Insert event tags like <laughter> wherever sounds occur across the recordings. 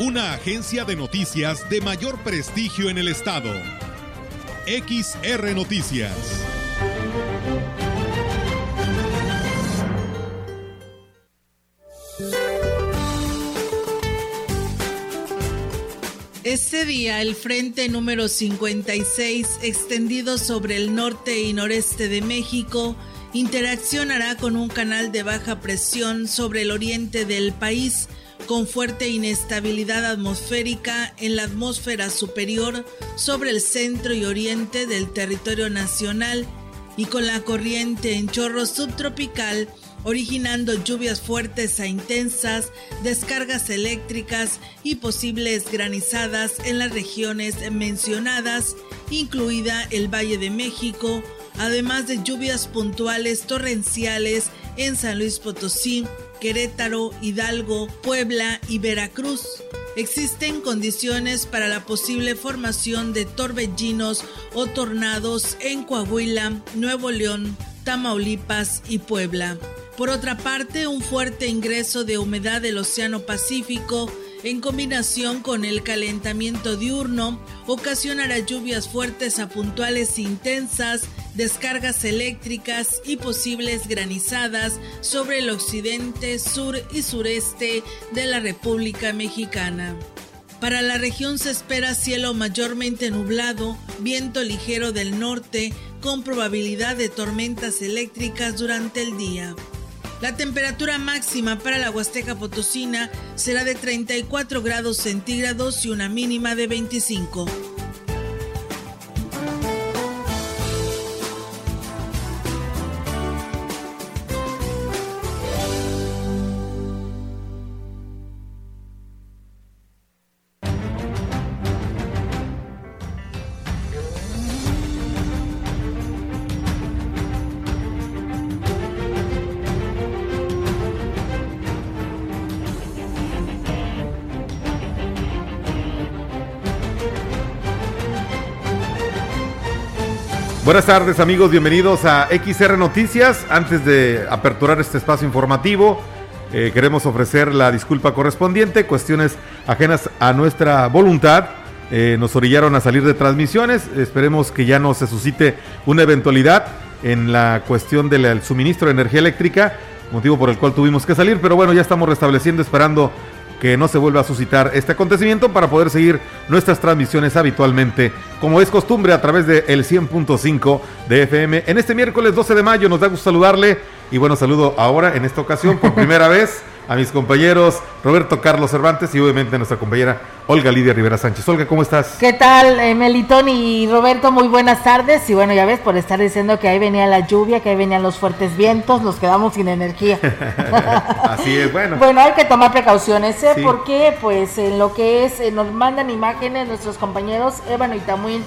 una agencia de noticias de mayor prestigio en el estado. XR Noticias. Este día, el frente número 56, extendido sobre el norte y noreste de México, interaccionará con un canal de baja presión sobre el oriente del país con fuerte inestabilidad atmosférica en la atmósfera superior sobre el centro y oriente del territorio nacional y con la corriente en chorro subtropical originando lluvias fuertes e intensas, descargas eléctricas y posibles granizadas en las regiones mencionadas, incluida el Valle de México, además de lluvias puntuales torrenciales en San Luis Potosí, Querétaro, Hidalgo, Puebla y Veracruz. Existen condiciones para la posible formación de torbellinos o tornados en Coahuila, Nuevo León, Tamaulipas y Puebla. Por otra parte, un fuerte ingreso de humedad del Océano Pacífico en combinación con el calentamiento diurno, ocasionará lluvias fuertes a puntuales intensas, descargas eléctricas y posibles granizadas sobre el occidente, sur y sureste de la República Mexicana. Para la región se espera cielo mayormente nublado, viento ligero del norte, con probabilidad de tormentas eléctricas durante el día. La temperatura máxima para la Huasteca Potosina será de 34 grados centígrados y una mínima de 25. Buenas tardes amigos, bienvenidos a XR Noticias. Antes de aperturar este espacio informativo, eh, queremos ofrecer la disculpa correspondiente. Cuestiones ajenas a nuestra voluntad eh, nos orillaron a salir de transmisiones. Esperemos que ya no se suscite una eventualidad en la cuestión del suministro de energía eléctrica, motivo por el cual tuvimos que salir, pero bueno, ya estamos restableciendo, esperando que no se vuelva a suscitar este acontecimiento para poder seguir nuestras transmisiones habitualmente, como es costumbre, a través de el 100.5 de FM. En este miércoles 12 de mayo nos da gusto saludarle y bueno, saludo ahora en esta ocasión por primera <laughs> vez a mis compañeros Roberto Carlos Cervantes y obviamente a nuestra compañera Olga Lidia Rivera Sánchez. Olga, ¿cómo estás? ¿Qué tal, eh, Melitón y Roberto? Muy buenas tardes. Y bueno, ya ves, por estar diciendo que ahí venía la lluvia, que ahí venían los fuertes vientos, nos quedamos sin energía. <laughs> Así es, bueno. Bueno, hay que tomar precauciones, ¿eh? Porque, pues, en lo que es, eh, nos mandan imágenes nuestros compañeros Ébano y Tamuín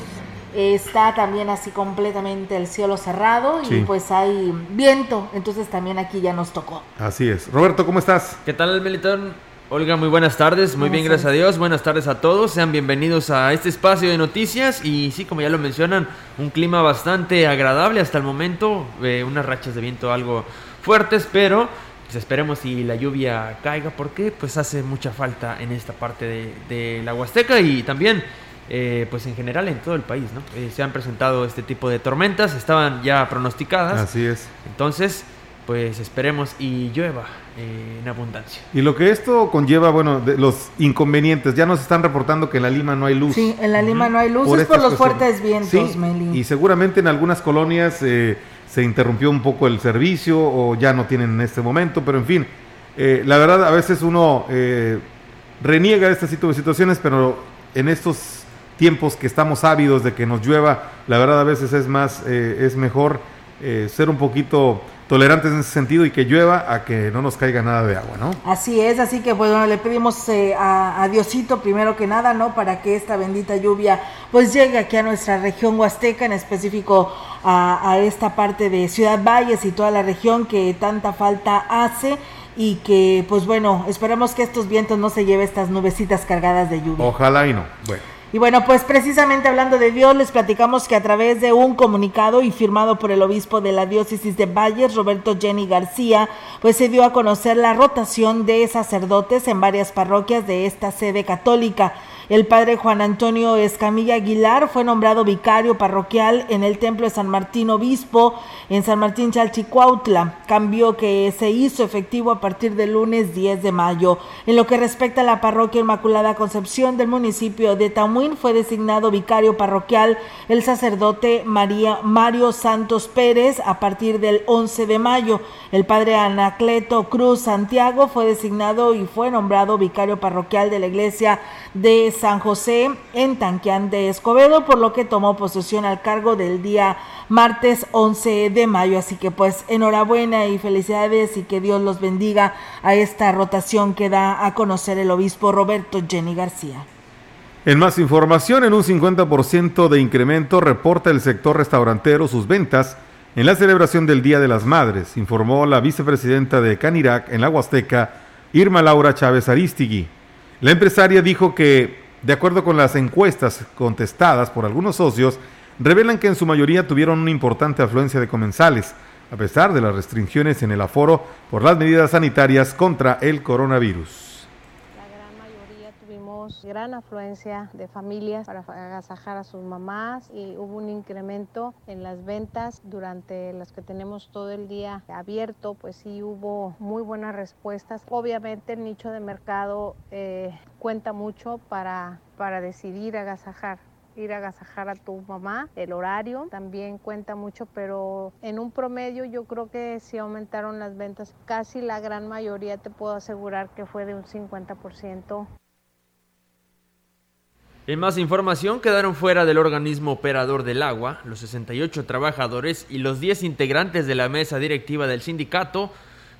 está también así completamente el cielo cerrado y pues hay viento, entonces también aquí ya nos tocó. Así es. Roberto, ¿cómo estás? ¿Qué tal, Melitón? Olga, muy buenas tardes, muy bien, gracias a Dios, buenas tardes a todos, sean bienvenidos a este espacio de noticias y sí, como ya lo mencionan, un clima bastante agradable hasta el momento, eh, unas rachas de viento algo fuertes, pero pues esperemos si la lluvia caiga porque pues hace mucha falta en esta parte de, de la Huasteca y también eh, pues en general en todo el país, ¿no? Eh, se han presentado este tipo de tormentas, estaban ya pronosticadas. Así es. Entonces, pues esperemos y llueva eh, en abundancia. Y lo que esto conlleva, bueno, de los inconvenientes, ya nos están reportando que en la Lima no hay luz. Sí, en la Lima no hay luz, es por los fuertes vientos, Meli. Y seguramente en algunas colonias se interrumpió un poco el servicio o ya no tienen en este momento, pero en fin, la verdad a veces uno reniega este tipo de situaciones, pero en estos tiempos que estamos ávidos de que nos llueva, la verdad a veces es más, eh, es mejor eh, ser un poquito tolerantes en ese sentido y que llueva a que no nos caiga nada de agua, ¿no? Así es, así que pues bueno, le pedimos eh, a, Diosito primero que nada, ¿no? Para que esta bendita lluvia pues llegue aquí a nuestra región huasteca, en específico a, a esta parte de Ciudad Valles y toda la región que tanta falta hace y que pues bueno, esperemos que estos vientos no se lleven estas nubecitas cargadas de lluvia. Ojalá y no. Bueno. Y bueno, pues precisamente hablando de Dios, les platicamos que a través de un comunicado y firmado por el obispo de la diócesis de Valles, Roberto Jenny García, pues se dio a conocer la rotación de sacerdotes en varias parroquias de esta sede católica. El padre Juan Antonio Escamilla Aguilar fue nombrado vicario parroquial en el templo de San Martín Obispo en San Martín Chalchicuautla, cambio que se hizo efectivo a partir del lunes 10 de mayo. En lo que respecta a la parroquia Inmaculada Concepción del municipio de Tamuín, fue designado vicario parroquial el sacerdote María Mario Santos Pérez a partir del 11 de mayo. El padre Anacleto Cruz Santiago fue designado y fue nombrado vicario parroquial de la iglesia de San José en Tanquián de Escobedo, por lo que tomó posesión al cargo del día martes 11 de mayo. Así que pues enhorabuena y felicidades y que Dios los bendiga a esta rotación que da a conocer el obispo Roberto Jenny García. En más información, en un 50% de incremento reporta el sector restaurantero sus ventas en la celebración del Día de las Madres, informó la vicepresidenta de Canirac en la Huasteca, Irma Laura Chávez Aristigui. La empresaria dijo que de acuerdo con las encuestas contestadas por algunos socios, revelan que en su mayoría tuvieron una importante afluencia de comensales, a pesar de las restricciones en el aforo por las medidas sanitarias contra el coronavirus gran afluencia de familias para agasajar a sus mamás y hubo un incremento en las ventas durante las que tenemos todo el día abierto, pues sí hubo muy buenas respuestas. Obviamente el nicho de mercado eh, cuenta mucho para, para decidir agasajar ir a agasajar a tu mamá. El horario también cuenta mucho, pero en un promedio yo creo que sí aumentaron las ventas. Casi la gran mayoría te puedo asegurar que fue de un 50%. En más información, quedaron fuera del organismo operador del agua los 68 trabajadores y los 10 integrantes de la mesa directiva del sindicato,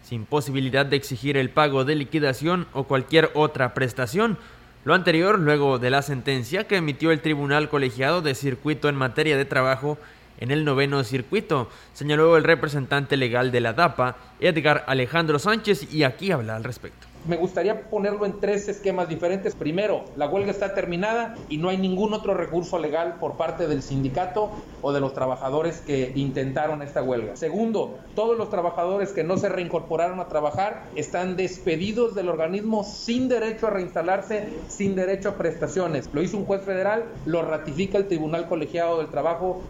sin posibilidad de exigir el pago de liquidación o cualquier otra prestación. Lo anterior luego de la sentencia que emitió el Tribunal Colegiado de Circuito en materia de trabajo en el noveno circuito, señaló el representante legal de la DAPA, Edgar Alejandro Sánchez, y aquí habla al respecto me gustaría ponerlo en tres esquemas diferentes. Primero, la huelga está terminada y no hay ningún otro recurso legal por parte del sindicato o de los trabajadores que intentaron esta huelga. Segundo, todos los trabajadores que no se reincorporaron a trabajar están despedidos del organismo sin derecho a reinstalarse, sin derecho a prestaciones. Lo hizo un juez federal, lo ratifica el Tribunal Colegiado del Trabajo.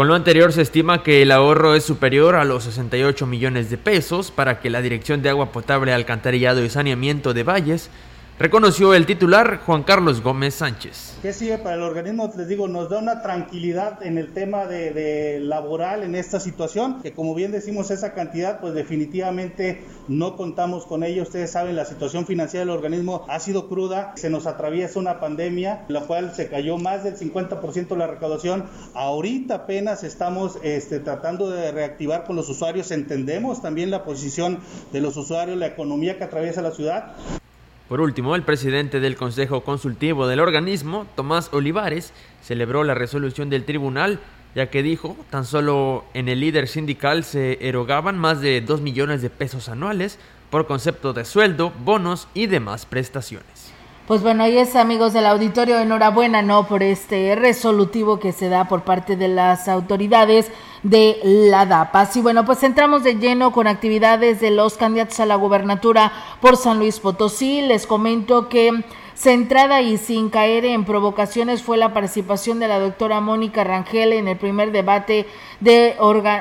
Con lo anterior se estima que el ahorro es superior a los 68 millones de pesos para que la Dirección de Agua Potable, Alcantarillado y Saneamiento de Valles reconoció el titular Juan Carlos Gómez Sánchez. ¿Qué sigue para el organismo? Les digo, nos da una tranquilidad en el tema de, laboral en esta situación, que como bien decimos esa cantidad, pues definitivamente no contamos con ello. Ustedes saben, la situación financiera del organismo ha sido cruda, se nos atraviesa una pandemia, la cual se cayó más del 50% de la recaudación. Ahorita apenas estamos este, tratando de reactivar con los usuarios, entendemos también la posición de los usuarios, la economía que atraviesa la ciudad. Por último, el presidente del Consejo Consultivo del organismo, Tomás Olivares, celebró la resolución del tribunal, ya que dijo, tan solo en el líder sindical se erogaban más de 2 millones de pesos anuales por concepto de sueldo, bonos y demás prestaciones. Pues bueno, ahí es amigos del auditorio, enhorabuena, ¿no? Por este resolutivo que se da por parte de las autoridades de la DAPAS. Y bueno, pues entramos de lleno con actividades de los candidatos a la gubernatura por San Luis Potosí. Les comento que Centrada y sin caer en provocaciones fue la participación de la doctora Mónica Rangel en el primer debate de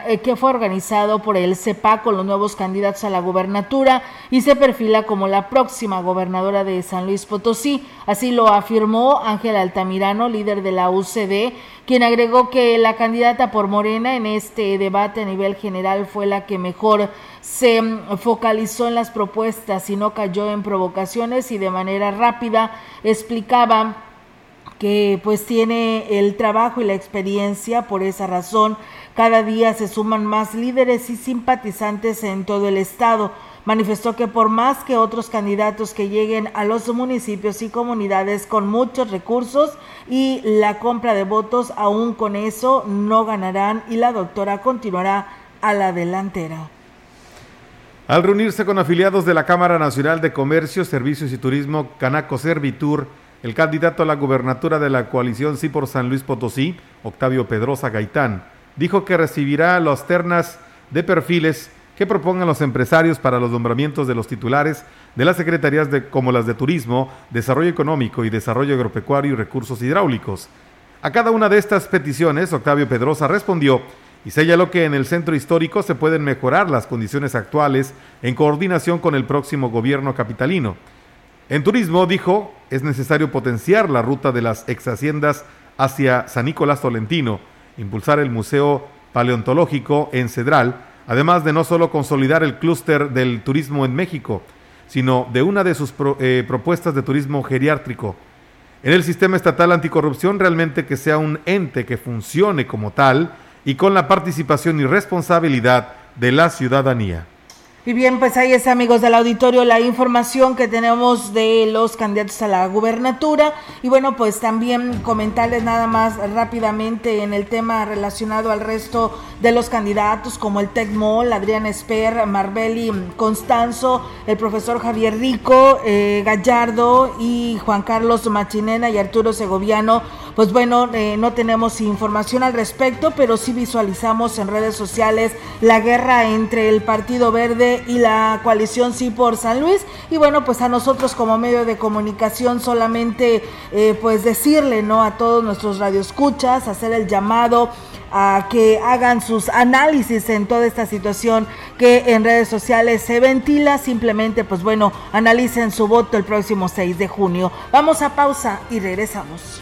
eh, que fue organizado por el CEPA con los nuevos candidatos a la gubernatura y se perfila como la próxima gobernadora de San Luis Potosí. Así lo afirmó Ángela Altamirano, líder de la UCD, quien agregó que la candidata por Morena en este debate a nivel general fue la que mejor se focalizó en las propuestas y no cayó en provocaciones y de manera rápida explicaba que pues tiene el trabajo y la experiencia. Por esa razón, cada día se suman más líderes y simpatizantes en todo el estado. Manifestó que por más que otros candidatos que lleguen a los municipios y comunidades con muchos recursos y la compra de votos, aún con eso no ganarán y la doctora continuará a la delantera. Al reunirse con afiliados de la Cámara Nacional de Comercio, Servicios y Turismo Canaco Servitur, el candidato a la gubernatura de la coalición Sí por San Luis Potosí, Octavio Pedrosa Gaitán, dijo que recibirá las ternas de perfiles que propongan los empresarios para los nombramientos de los titulares de las secretarías de, como las de Turismo, Desarrollo Económico y Desarrollo Agropecuario y Recursos Hidráulicos. A cada una de estas peticiones, Octavio Pedrosa respondió y señaló que en el centro histórico se pueden mejorar las condiciones actuales en coordinación con el próximo gobierno capitalino. En turismo, dijo, es necesario potenciar la ruta de las ex haciendas hacia San Nicolás Tolentino, impulsar el Museo Paleontológico en Cedral, además de no solo consolidar el clúster del turismo en México, sino de una de sus eh, propuestas de turismo geriátrico. En el sistema estatal anticorrupción realmente que sea un ente que funcione como tal, y con la participación y responsabilidad de la ciudadanía. Y bien, pues ahí es amigos del auditorio la información que tenemos de los candidatos a la gubernatura. Y bueno, pues también comentarles nada más rápidamente en el tema relacionado al resto de los candidatos como el Tecmol, Adrián Esper, Marbeli Constanzo, el profesor Javier Rico, eh, Gallardo y Juan Carlos Machinena y Arturo Segoviano. Pues bueno, eh, no tenemos información al respecto, pero sí visualizamos en redes sociales la guerra entre el Partido Verde y la coalición Sí por San Luis. Y bueno, pues a nosotros como medio de comunicación solamente eh, pues decirle ¿no? a todos nuestros radioescuchas, hacer el llamado a que hagan sus análisis en toda esta situación que en redes sociales se ventila. Simplemente, pues bueno, analicen su voto el próximo 6 de junio. Vamos a pausa y regresamos.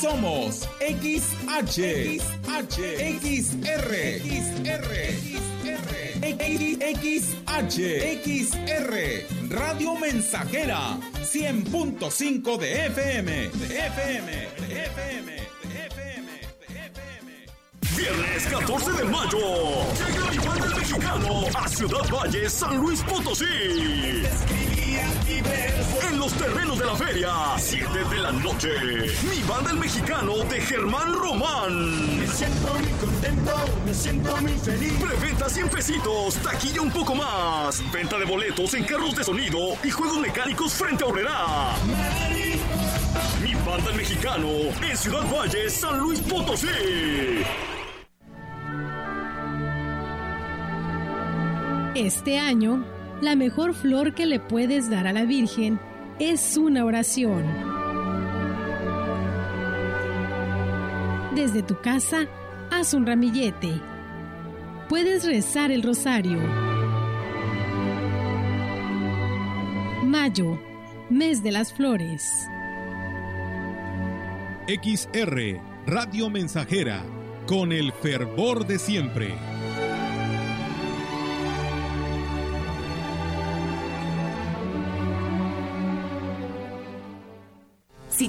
Somos XH, XH, XR, XR, XR, XR, Radio Mensajera, 100.5 de FM, de FM, de FM, de FM, de FM. Viernes 14 de mayo, llega el banda mexicano a Ciudad Valle, San Luis Potosí en los terrenos de la feria, 7 de la noche. Mi banda el mexicano de Germán Román. Me siento muy contento, me siento muy feliz. Preventa 100 pesitos, taquilla un poco más. Venta de boletos en carros de sonido y juegos mecánicos frente a Horrera. Mi banda el mexicano en Ciudad Valle, San Luis Potosí. Este año la mejor flor que le puedes dar a la Virgen es una oración. Desde tu casa, haz un ramillete. Puedes rezar el rosario. Mayo, mes de las flores. XR, Radio Mensajera, con el fervor de siempre.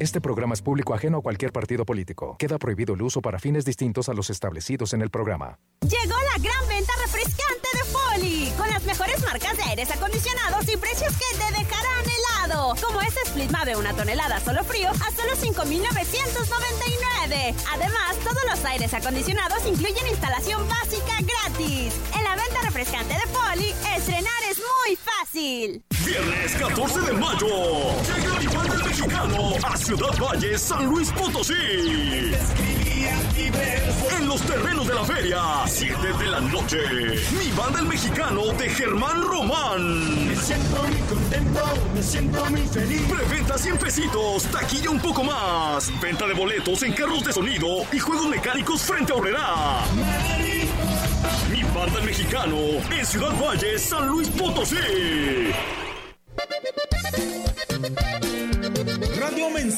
Este programa es público ajeno a cualquier partido político. Queda prohibido el uso para fines distintos a los establecidos en el programa. Llegó la gran venta refrescante de Foli, con las mejores marcas de aires acondicionados y precios que te dejarán helado. Como este Split Mave una tonelada solo frío a solo 5,999. Además, todos los aires acondicionados incluyen instalación básica gratis. En la venta refrescante de Foli, estrenar es muy fácil. Viernes 14 de mayo. Llega mi banda mexicano a Ciudad Valle, San Luis Potosí. En los terrenos de la feria, 7 de la noche. Mi banda el mexicano de Germán Román. Me siento muy contento, me siento muy feliz. Preventa 100 pesitos, taquilla un poco más. Venta de boletos en carros de sonido y juegos mecánicos frente a Horrera. Mi banda el mexicano en Ciudad Valle, San Luis Potosí.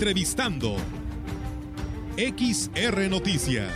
Entrevistando. XR Noticias.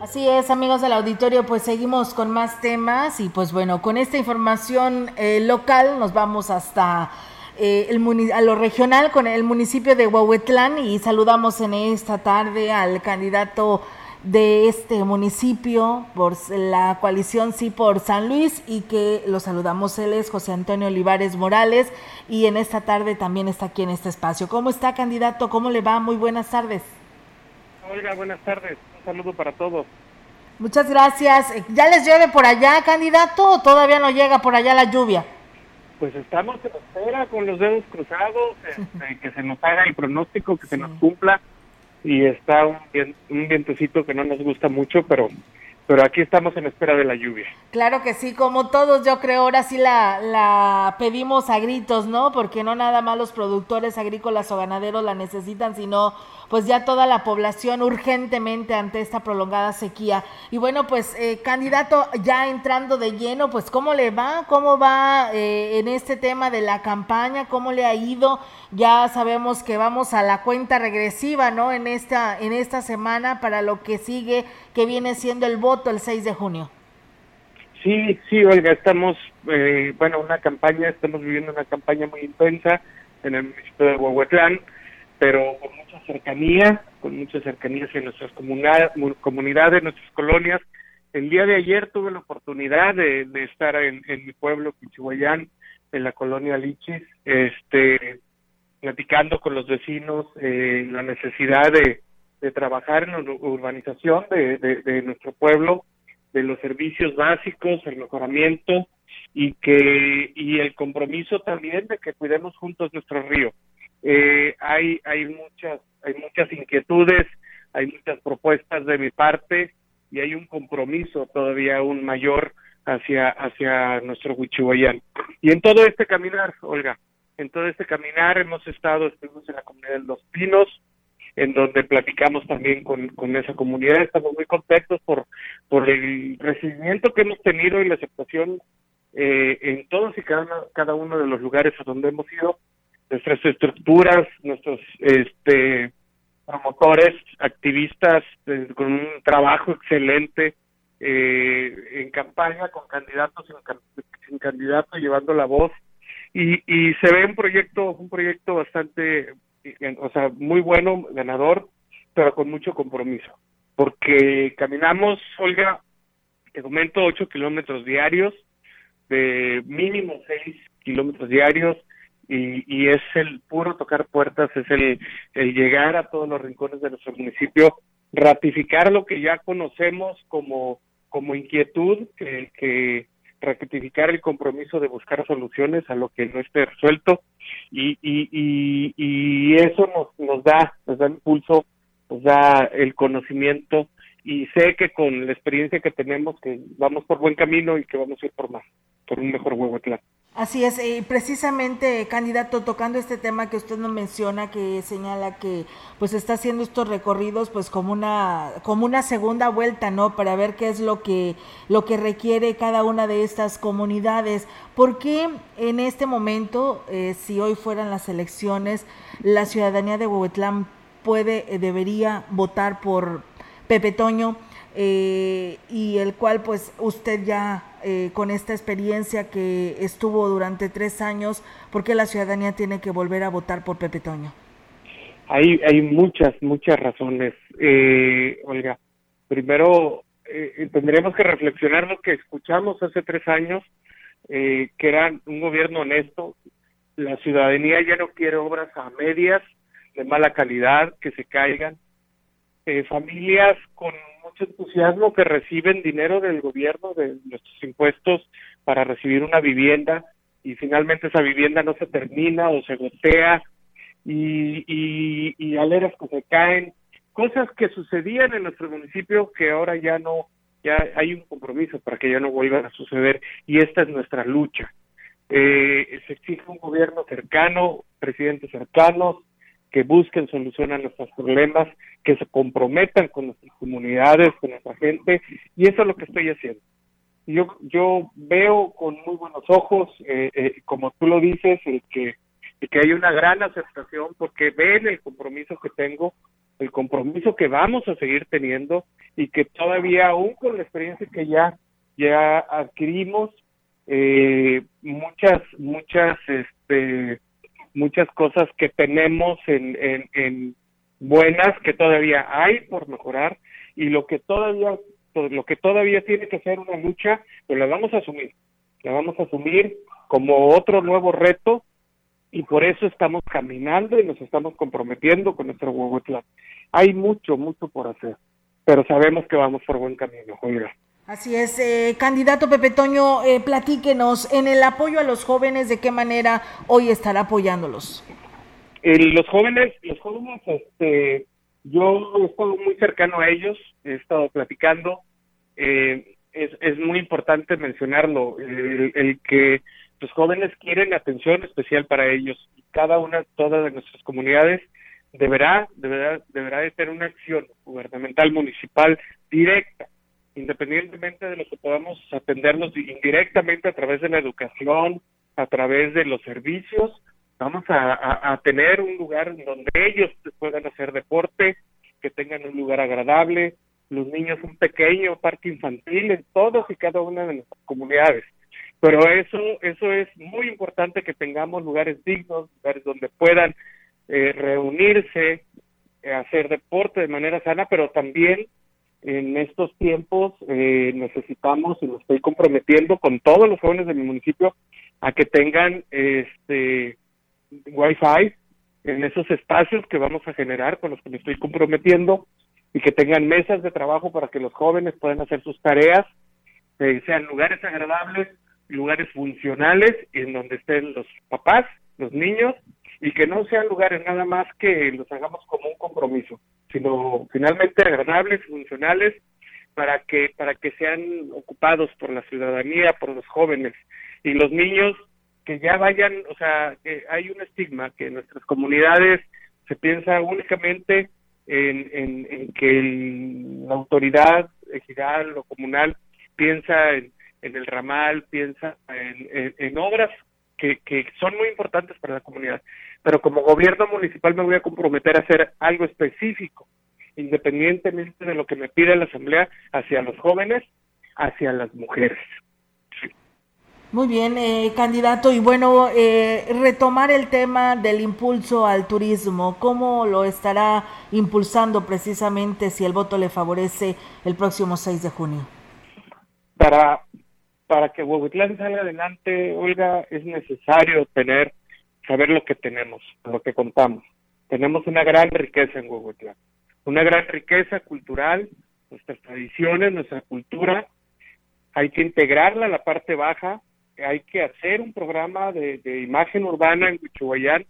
Así es, amigos del auditorio, pues seguimos con más temas y pues bueno, con esta información eh, local nos vamos hasta eh, el a lo regional con el municipio de Huahuetlán y saludamos en esta tarde al candidato de este municipio por la coalición Sí por San Luis y que lo saludamos. Él es José Antonio Olivares Morales y en esta tarde también está aquí en este espacio. ¿Cómo está, candidato? ¿Cómo le va? Muy buenas tardes. Oiga, buenas tardes. Un saludo para todos. Muchas gracias. ¿Ya les llueve por allá, candidato, o todavía no llega por allá la lluvia? Pues estamos en espera con los dedos cruzados, <laughs> este, que se nos haga el pronóstico, que se nos cumpla y está un, un vientecito que no nos gusta mucho, pero pero aquí estamos en espera de la lluvia. Claro que sí, como todos yo creo, ahora sí la, la pedimos a gritos, ¿no? Porque no nada más los productores agrícolas o ganaderos la necesitan, sino pues ya toda la población urgentemente ante esta prolongada sequía. Y bueno, pues eh, candidato, ya entrando de lleno, pues ¿cómo le va? ¿Cómo va eh, en este tema de la campaña? ¿Cómo le ha ido? Ya sabemos que vamos a la cuenta regresiva, ¿no? En esta, en esta semana para lo que sigue, que viene siendo el voto el 6 de junio. Sí, sí, Olga, estamos, eh, bueno, una campaña, estamos viviendo una campaña muy intensa en el municipio de Huehuetlán pero con mucha cercanía, con mucha cercanía hacia nuestras comunidades, nuestras colonias. El día de ayer tuve la oportunidad de, estar en, mi pueblo, Pichihuayán, en la colonia Lichis, este, platicando con los vecinos eh, la necesidad de, trabajar en la urbanización de, de, nuestro pueblo, de los servicios básicos, el mejoramiento y que y el compromiso también de que cuidemos juntos nuestro río. Eh, hay hay muchas hay muchas inquietudes, hay muchas propuestas de mi parte y hay un compromiso todavía aún mayor hacia hacia nuestro Huichihuayán. Y en todo este caminar, Olga, en todo este caminar hemos estado, estuvimos en la comunidad de Los Pinos, en donde platicamos también con, con esa comunidad. Estamos muy contentos por, por el recibimiento que hemos tenido y la aceptación eh, en todos y cada, cada uno de los lugares a donde hemos ido nuestras estructuras, nuestros este promotores, activistas eh, con un trabajo excelente eh, en campaña con candidatos sin, candidato llevando la voz y, y se ve un proyecto un proyecto bastante o sea muy bueno ganador pero con mucho compromiso. Porque caminamos Olga de momento ocho kilómetros diarios de mínimo seis kilómetros diarios y, es el puro tocar puertas, es el, llegar a todos los rincones de nuestro municipio, ratificar lo que ya conocemos como, como inquietud, que, que ratificar el compromiso de buscar soluciones a lo que no esté resuelto y, y, y, y eso nos, nos da, nos da impulso, nos da el conocimiento y sé que con la experiencia que tenemos que vamos por buen camino y que vamos a ir por más, por un mejor Huehuetlán. Así es, y precisamente, candidato, tocando este tema que usted nos menciona, que señala que pues está haciendo estos recorridos pues como una como una segunda vuelta, ¿no? Para ver qué es lo que lo que requiere cada una de estas comunidades. ¿Por qué en este momento, eh, si hoy fueran las elecciones, la ciudadanía de Huehuetlán puede, eh, debería votar por Pepe Toño? Eh, y el cual pues usted ya eh, con esta experiencia que estuvo durante tres años, ¿por qué la ciudadanía tiene que volver a votar por Pepe Toño? Hay, hay muchas, muchas razones, eh, Olga. Primero, eh, tendríamos que reflexionar lo que escuchamos hace tres años, que era un gobierno honesto. La ciudadanía ya no quiere obras a medias, de mala calidad, que se caigan. familias con mucho entusiasmo que reciben dinero del gobierno, de nuestros impuestos, para recibir una vivienda y finalmente esa vivienda no se termina o se gotea y, y, y aleras que se caen, cosas que sucedían en nuestro municipio que ahora ya no, ya hay un compromiso para que ya no vuelvan a suceder y esta es nuestra lucha. Eh, se exige un gobierno cercano, presidentes cercanos, que busquen solucionar nuestros problemas, que se comprometan con nuestras comunidades, con nuestra gente, y eso es lo que estoy haciendo. Yo, yo veo con muy buenos ojos, eh, eh, como tú lo dices, que, que hay una gran aceptación porque ven el compromiso que tengo, el compromiso que vamos a seguir teniendo y que todavía aún con la experiencia que ya, ya adquirimos, eh, muchas, muchas, este, muchas cosas que tenemos en, en, buenas que todavía hay por mejorar y lo que todavía lo que todavía tiene que ser una lucha pues la vamos a asumir la vamos a asumir como otro nuevo reto y por eso estamos caminando y nos estamos comprometiendo con nuestro Huehuetlán. Hay mucho, mucho por hacer, pero sabemos que vamos por buen camino, Juega. Así es, eh, candidato Pepe Toño, eh, platíquenos en el apoyo a los jóvenes, ¿de qué manera hoy estará apoyándolos? los jóvenes, los jóvenes, este, yo he estado muy cercano a ellos, he estado platicando. Eh, es, es muy importante mencionarlo, el, que los jóvenes quieren atención especial para ellos y cada una, todas de nuestras comunidades deberá, deberá, deberá de tener una acción gubernamental municipal directa independientemente de lo que podamos atendernos indirectamente a través de la educación, a través de los servicios, vamos a, tener un lugar donde ellos puedan hacer deporte, que tengan un lugar agradable, los niños un pequeño parque infantil en todas y cada una de nuestras comunidades. Pero eso, eso es muy importante que tengamos lugares dignos, lugares donde puedan eh, reunirse, eh, hacer deporte de manera sana, pero también en estos tiempos eh, necesitamos y me estoy comprometiendo con todos los jóvenes de mi municipio a que tengan este wifi en esos espacios que vamos a generar con los que me estoy comprometiendo y que tengan mesas de trabajo para que los jóvenes puedan hacer sus tareas, eh, sean lugares agradables, lugares funcionales en donde estén los papás, los niños y que no sean lugares nada más que los hagamos como un compromiso sino finalmente agradables, funcionales, para que, para que sean ocupados por la ciudadanía, por los jóvenes y los niños que ya vayan, o sea, que hay un estigma que en nuestras comunidades se piensa únicamente en, en, que la autoridad ejidal o comunal piensa en, el ramal, piensa en, en obras que, que, son muy importantes para la comunidad. Pero como gobierno municipal me voy a comprometer a hacer algo específico, independientemente de lo que me pide la Asamblea, hacia los jóvenes, hacia las mujeres. Muy bien, eh, candidato. Y bueno, eh, retomar el tema del impulso al turismo, ¿cómo lo estará impulsando precisamente si el voto le favorece el próximo 6 de junio? Para para que Huehuetlán salga adelante, Olga, es necesario tener, saber lo que tenemos, lo que contamos. Tenemos una gran riqueza en Huehuetlán, una gran riqueza cultural, nuestras tradiciones, nuestra cultura. Hay que integrarla a la parte baja, hay que hacer un programa de, imagen urbana en Huichuayán,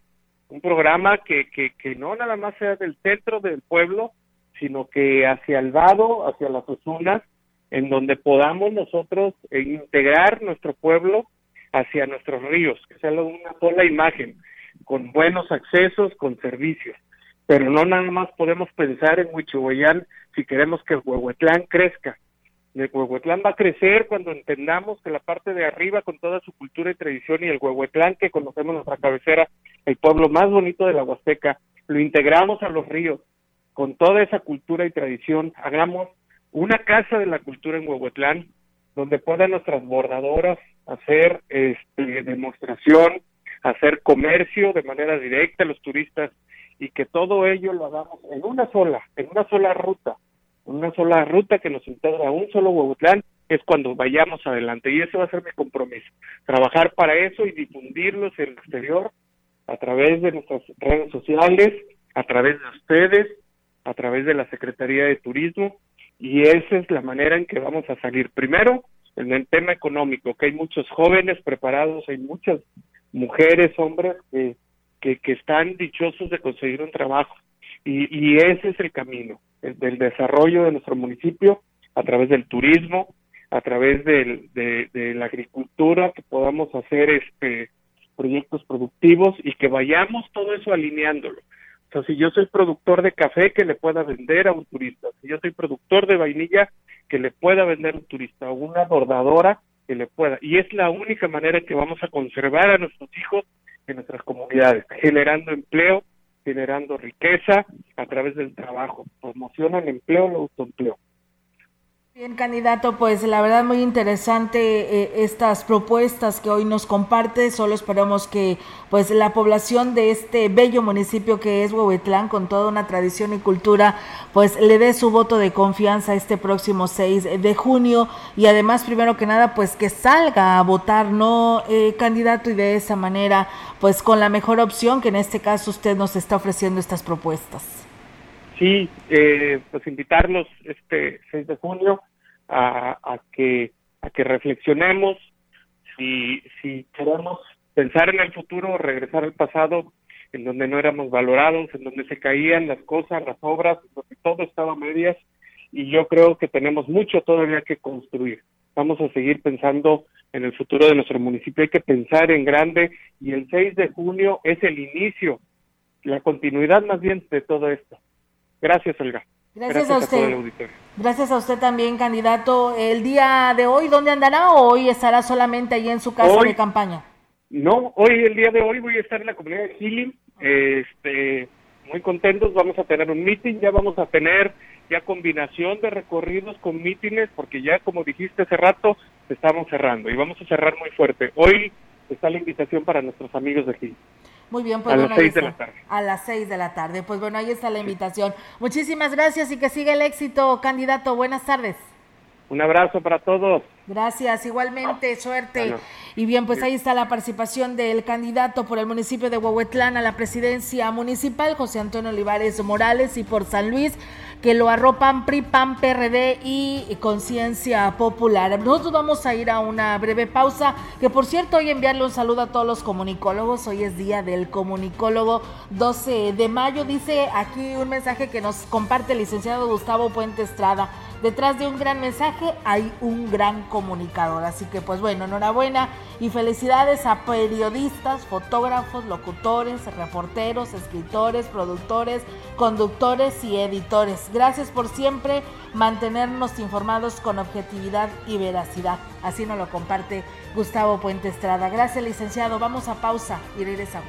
un programa que, que, que no nada más sea del centro del pueblo, sino que hacia el vado, hacia las Osunas, en donde podamos nosotros eh, integrar nuestro pueblo hacia nuestros ríos, que sea una sola imagen, con buenos accesos, con servicios. Pero no nada más podemos pensar en Huichihuayán si queremos que Huehuetlán crezca. El Huehuetlán va a crecer cuando entendamos que la parte de arriba, con toda su cultura y tradición, y el Huehuetlán que conocemos nuestra cabecera, el pueblo más bonito de la Huasteca, lo integramos a los ríos, con toda esa cultura y tradición, hagamos una casa de la cultura en Huehuetlán, donde puedan nuestras bordadoras hacer este, demostración, hacer comercio de manera directa a los turistas y que todo ello lo hagamos en una sola, en una sola ruta, una sola ruta que nos integra a un solo Huehuetlán, es cuando vayamos adelante. Y ese va a ser mi compromiso, trabajar para eso y difundirlos en el exterior a través de nuestras redes sociales, a través de ustedes, a través de la Secretaría de Turismo, y esa es la manera en que vamos a salir. Primero, en el tema económico, que hay muchos jóvenes preparados, hay muchas mujeres, hombres que, que, están dichosos de conseguir un trabajo. Y, y ese es el camino, el del desarrollo de nuestro municipio a través del turismo, a través del, de, de la agricultura, que podamos hacer este proyectos productivos y que vayamos todo eso alineándolo. O sea, si yo soy productor de café, que le pueda vender a un turista. Si yo soy productor de vainilla, que le pueda vender a un turista. O una bordadora, que le pueda. Y es la única manera que vamos a conservar a nuestros hijos en nuestras comunidades, generando empleo, generando riqueza a través del trabajo. Promocionan empleo, el autoempleo. Bien, candidato, pues la verdad muy interesante eh, estas propuestas que hoy nos comparte. Solo esperamos que pues la población de este bello municipio que es Huehuetlán, con toda una tradición y cultura, pues le dé su voto de confianza este próximo 6 de junio y además, primero que nada, pues que salga a votar, ¿no, eh, candidato? Y de esa manera, pues con la mejor opción que en este caso usted nos está ofreciendo estas propuestas sí, eh, pues invitarlos este 6 de junio a, a, que a que reflexionemos si, si queremos pensar en el futuro, regresar al pasado, en donde no éramos valorados, en donde se caían las cosas, las obras, en donde todo estaba a medias, y yo creo que tenemos mucho todavía que construir. Vamos a seguir pensando en el futuro de nuestro municipio, hay que pensar en grande, y el 6 de junio es el inicio, la continuidad más bien de todo esto. Gracias, Olga. Gracias, a usted. Gracias a usted también, candidato. El día de hoy, ¿dónde andará o hoy estará solamente ahí en su casa de campaña? No, hoy, el día de hoy voy a estar en la comunidad de Healing. Este, muy contentos, vamos a tener un meeting, ya vamos a tener ya combinación de recorridos con mítines, porque ya como dijiste hace rato, estamos cerrando y vamos a cerrar muy fuerte. Hoy está la invitación para nuestros amigos de Healing. Muy bien, pues a las seis de la tarde. A las seis de la tarde. Pues bueno, ahí está la invitación. Muchísimas gracias y que siga el éxito, candidato. Buenas tardes. Un abrazo para todos. Gracias, igualmente, suerte. Y bien, pues ahí está la participación del candidato por el municipio de Huehuetlán a la presidencia municipal, José Antonio Olivares Morales, y por San Luis, que lo arropan PRI, PAN, PRD y Conciencia Popular. Nosotros vamos a ir a una breve pausa, que por cierto, hoy enviarle un saludo a todos los comunicólogos. Hoy es día del comunicólogo 12 de mayo. Dice aquí un mensaje que nos comparte el licenciado Gustavo Puente Estrada. Detrás de un gran mensaje hay un gran comunicador. Así que pues bueno, enhorabuena y felicidades a periodistas, fotógrafos, locutores, reporteros, escritores, productores, conductores y editores. Gracias por siempre mantenernos informados con objetividad y veracidad. Así nos lo comparte Gustavo Puente Estrada. Gracias licenciado. Vamos a pausa y regresamos.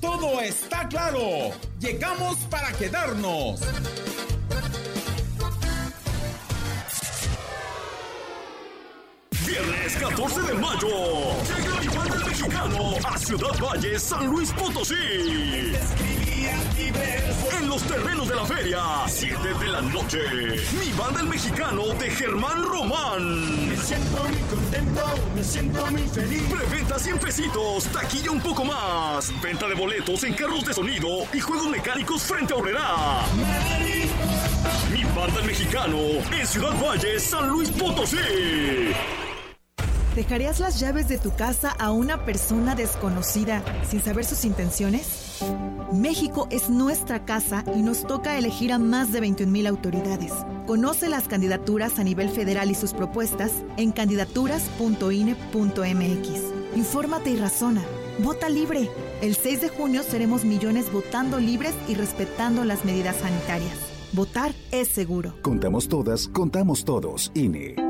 Todo está claro. Llegamos para quedarnos. Viernes 14 de mayo. Llega el mexicano a Ciudad Valle, San Luis Potosí. En los terrenos de la feria, 7 de la noche. Mi banda el mexicano de Germán Román. Me siento muy contento, me siento muy feliz. Preventa 100 pesitos, taquilla un poco más. Venta de boletos en carros de sonido y juegos mecánicos frente a Horrera. Mi banda el mexicano en Ciudad Valle, San Luis Potosí. ¿Dejarías las llaves de tu casa a una persona desconocida sin saber sus intenciones? México es nuestra casa y nos toca elegir a más de 21.000 autoridades. Conoce las candidaturas a nivel federal y sus propuestas en candidaturas.ine.mx. Infórmate y razona. Vota libre. El 6 de junio seremos millones votando libres y respetando las medidas sanitarias. Votar es seguro. Contamos todas, contamos todos. INE.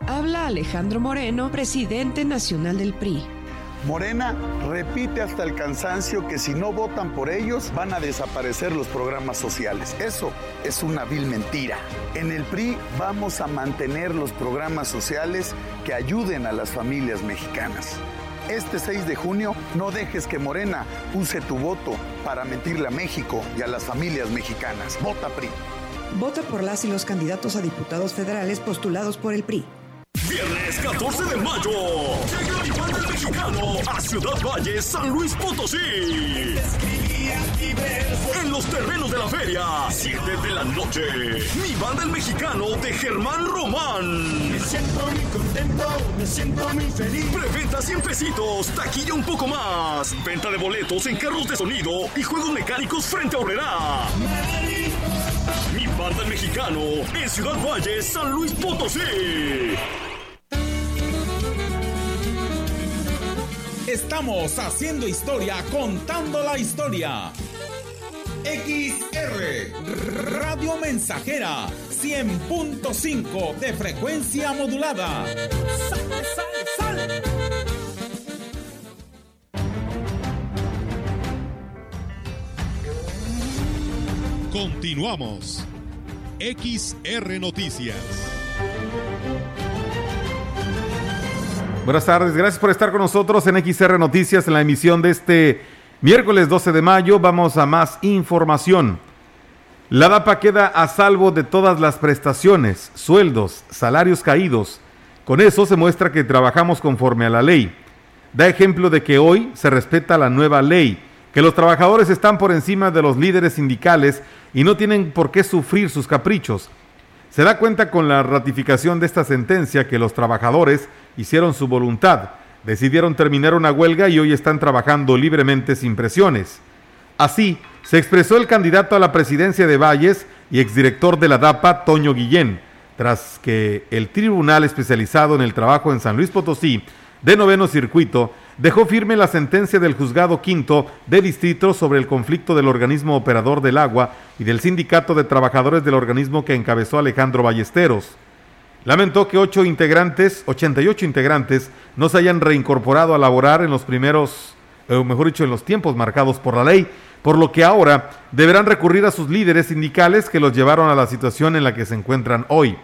Habla Alejandro Moreno, presidente nacional del PRI. Morena repite hasta el cansancio que si no votan por ellos van a desaparecer los programas sociales. Eso es una vil mentira. En el PRI vamos a mantener los programas sociales que ayuden a las familias mexicanas. Este 6 de junio no dejes que Morena use tu voto para mentirle a México y a las familias mexicanas. Vota PRI. Vota por las y los candidatos a diputados federales postulados por el PRI. Viernes 14 de mayo. Llega mi banda el mexicano a Ciudad Valle, San Luis Potosí. En los terrenos de la feria, 7 de la noche. Mi banda el mexicano de Germán Román. Me siento muy contento, me siento muy feliz. Preventa 100 pesitos, taquilla un poco más. Venta de boletos en carros de sonido y juegos mecánicos frente a Horrera. Mi banda el mexicano en Ciudad Valle, San Luis Potosí. Estamos haciendo historia, contando la historia. XR Radio Mensajera 100.5 de frecuencia modulada. ¡Sale, sale, sale! Continuamos. XR Noticias. Buenas tardes, gracias por estar con nosotros en XR Noticias en la emisión de este miércoles 12 de mayo. Vamos a más información. La DAPA queda a salvo de todas las prestaciones, sueldos, salarios caídos. Con eso se muestra que trabajamos conforme a la ley. Da ejemplo de que hoy se respeta la nueva ley, que los trabajadores están por encima de los líderes sindicales y no tienen por qué sufrir sus caprichos. Se da cuenta con la ratificación de esta sentencia que los trabajadores hicieron su voluntad, decidieron terminar una huelga y hoy están trabajando libremente sin presiones. Así, se expresó el candidato a la presidencia de Valles y exdirector de la DAPA, Toño Guillén, tras que el Tribunal Especializado en el Trabajo en San Luis Potosí, de noveno circuito, dejó firme la sentencia del juzgado quinto de distrito sobre el conflicto del organismo operador del agua y del sindicato de trabajadores del organismo que encabezó Alejandro Ballesteros. Lamentó que ocho integrantes, 88 integrantes, no se hayan reincorporado a laborar en los primeros, o mejor dicho, en los tiempos marcados por la ley, por lo que ahora deberán recurrir a sus líderes sindicales que los llevaron a la situación en la que se encuentran hoy.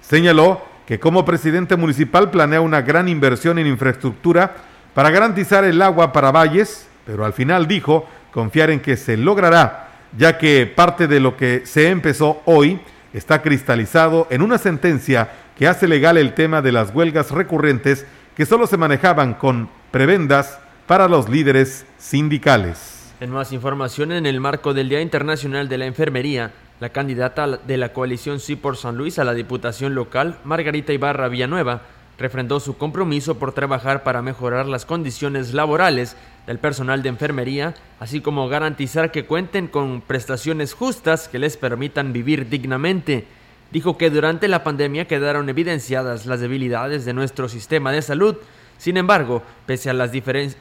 Señaló que como presidente municipal planea una gran inversión en infraestructura para garantizar el agua para valles, pero al final dijo confiar en que se logrará, ya que parte de lo que se empezó hoy está cristalizado en una sentencia que hace legal el tema de las huelgas recurrentes que solo se manejaban con prebendas para los líderes sindicales. En más información, en el marco del Día Internacional de la Enfermería, la candidata de la coalición Sí por San Luis a la Diputación Local, Margarita Ibarra Villanueva, refrendó su compromiso por trabajar para mejorar las condiciones laborales del personal de enfermería, así como garantizar que cuenten con prestaciones justas que les permitan vivir dignamente. Dijo que durante la pandemia quedaron evidenciadas las debilidades de nuestro sistema de salud. Sin embargo, pese a las,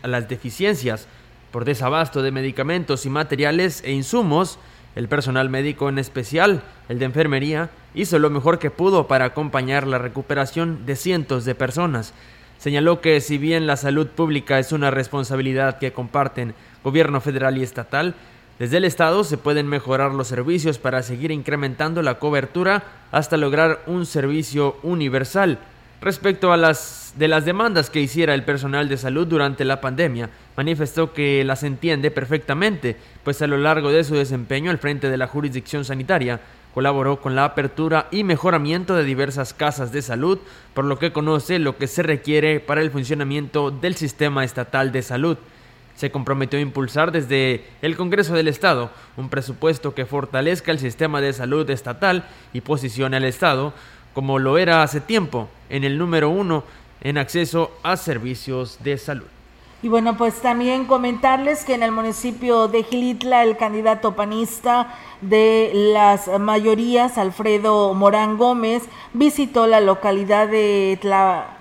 a las deficiencias por desabasto de medicamentos y materiales e insumos, el personal médico en especial, el de enfermería, hizo lo mejor que pudo para acompañar la recuperación de cientos de personas. Señaló que si bien la salud pública es una responsabilidad que comparten gobierno federal y estatal, desde el Estado se pueden mejorar los servicios para seguir incrementando la cobertura hasta lograr un servicio universal. Respecto a las de las demandas que hiciera el personal de salud durante la pandemia, manifestó que las entiende perfectamente, pues a lo largo de su desempeño al frente de la jurisdicción sanitaria, colaboró con la apertura y mejoramiento de diversas casas de salud, por lo que conoce lo que se requiere para el funcionamiento del sistema estatal de salud. Se comprometió a impulsar desde el Congreso del Estado un presupuesto que fortalezca el sistema de salud estatal y posicione al Estado como lo era hace tiempo, en el número uno en acceso a servicios de salud. Y bueno, pues también comentarles que en el municipio de Gilitla, el candidato panista de las mayorías, Alfredo Morán Gómez, visitó la localidad de Tla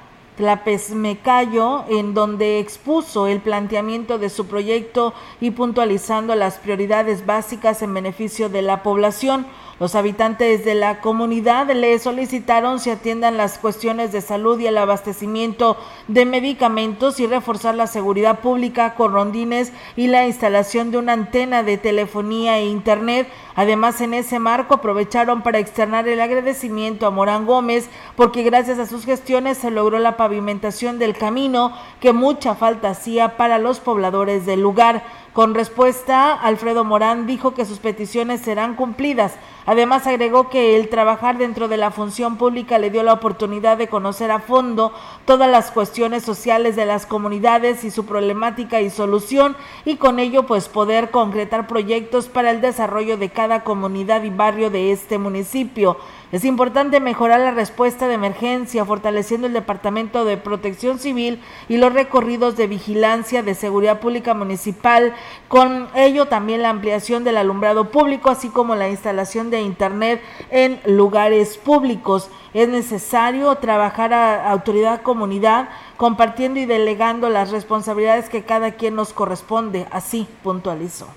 en donde expuso el planteamiento de su proyecto y puntualizando las prioridades básicas en beneficio de la población. Los habitantes de la comunidad le solicitaron se atiendan las cuestiones de salud y el abastecimiento de medicamentos y reforzar la seguridad pública con rondines y la instalación de una antena de telefonía e internet. Además, en ese marco aprovecharon para externar el agradecimiento a Morán Gómez porque gracias a sus gestiones se logró la pavimentación del camino que mucha falta hacía para los pobladores del lugar. Con respuesta, Alfredo Morán dijo que sus peticiones serán cumplidas. Además, agregó que el trabajar dentro de la función pública le dio la oportunidad de conocer a fondo todas las cuestiones sociales de las comunidades y su problemática y solución y con ello pues poder concretar proyectos para el desarrollo de cada comunidad y barrio de este municipio. Es importante mejorar la respuesta de emergencia, fortaleciendo el Departamento de Protección Civil y los recorridos de vigilancia de seguridad pública municipal, con ello también la ampliación del alumbrado público, así como la instalación de Internet en lugares públicos. Es necesario trabajar a autoridad comunidad, compartiendo y delegando las responsabilidades que cada quien nos corresponde, así puntualizó.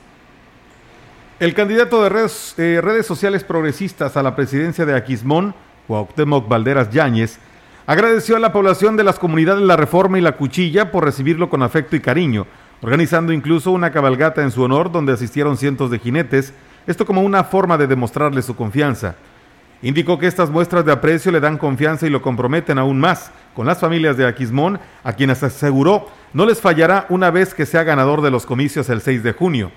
El candidato de redes, eh, redes, sociales progresistas a la presidencia de Aquismón, Cuauhtémoc Valderas Yáñez, agradeció a la población de las comunidades La Reforma y La Cuchilla por recibirlo con afecto y cariño, organizando incluso una cabalgata en su honor donde asistieron cientos de jinetes, esto como una forma de demostrarle su confianza. Indicó que estas muestras de aprecio le dan confianza y lo comprometen aún más con las familias de Aquismón, a quienes aseguró no les fallará una vez que sea ganador de los comicios el 6 de junio.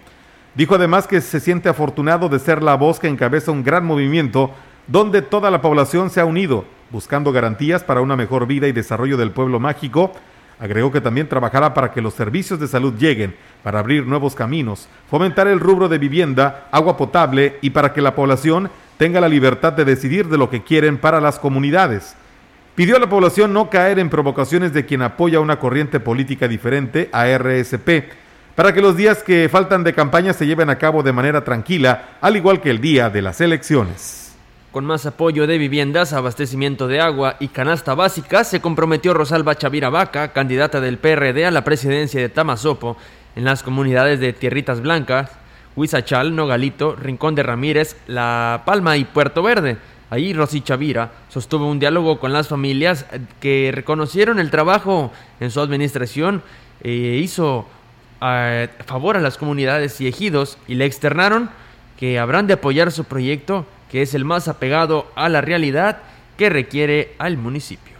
Dijo además que se siente afortunado de ser la voz que encabeza un gran movimiento donde toda la población se ha unido, buscando garantías para una mejor vida y desarrollo del pueblo mágico. Agregó que también trabajará para que los servicios de salud lleguen, para abrir nuevos caminos, fomentar el rubro de vivienda, agua potable y para que la población tenga la libertad de decidir de lo que quieren para las comunidades. Pidió a la población no caer en provocaciones de quien apoya una corriente política diferente a RSP para que los días que faltan de campaña se lleven a cabo de manera tranquila, al igual que el día de las elecciones. Con más apoyo de viviendas, abastecimiento de agua y canasta básica, se comprometió Rosalba Chavira Vaca, candidata del PRD a la presidencia de Tamazopo, en las comunidades de Tierritas Blancas, Huizachal, Nogalito, Rincón de Ramírez, La Palma y Puerto Verde. Ahí Rosy Chavira sostuvo un diálogo con las familias que reconocieron el trabajo en su administración e hizo a favor a las comunidades y ejidos y le externaron que habrán de apoyar su proyecto que es el más apegado a la realidad que requiere al municipio.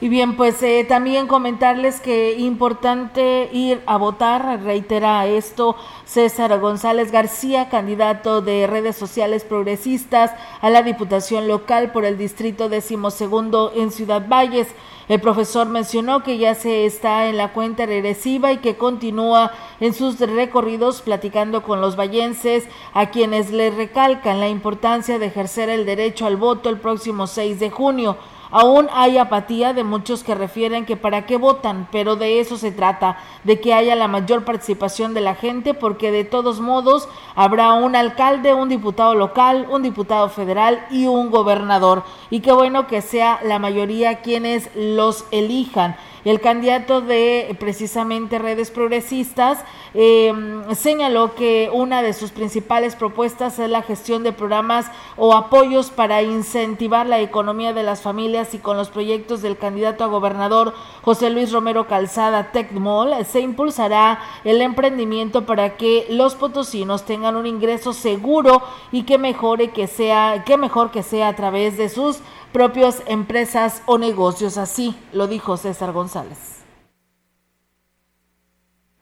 Y bien, pues eh, también comentarles que importante ir a votar, reitera esto César González García, candidato de redes sociales progresistas a la Diputación Local por el Distrito decimosegundo en Ciudad Valles. El profesor mencionó que ya se está en la cuenta regresiva y que continúa en sus recorridos platicando con los vallenses, a quienes le recalcan la importancia de ejercer el derecho al voto el próximo 6 de junio. Aún hay apatía de muchos que refieren que para qué votan, pero de eso se trata, de que haya la mayor participación de la gente, porque de todos modos habrá un alcalde, un diputado local, un diputado federal y un gobernador. Y qué bueno que sea la mayoría quienes los elijan. El candidato de precisamente redes progresistas eh, señaló que una de sus principales propuestas es la gestión de programas o apoyos para incentivar la economía de las familias y con los proyectos del candidato a gobernador José Luis Romero Calzada Tecmol se impulsará el emprendimiento para que los potosinos tengan un ingreso seguro y que mejore que sea, que mejor que sea a través de sus propias empresas o negocios. Así lo dijo César González.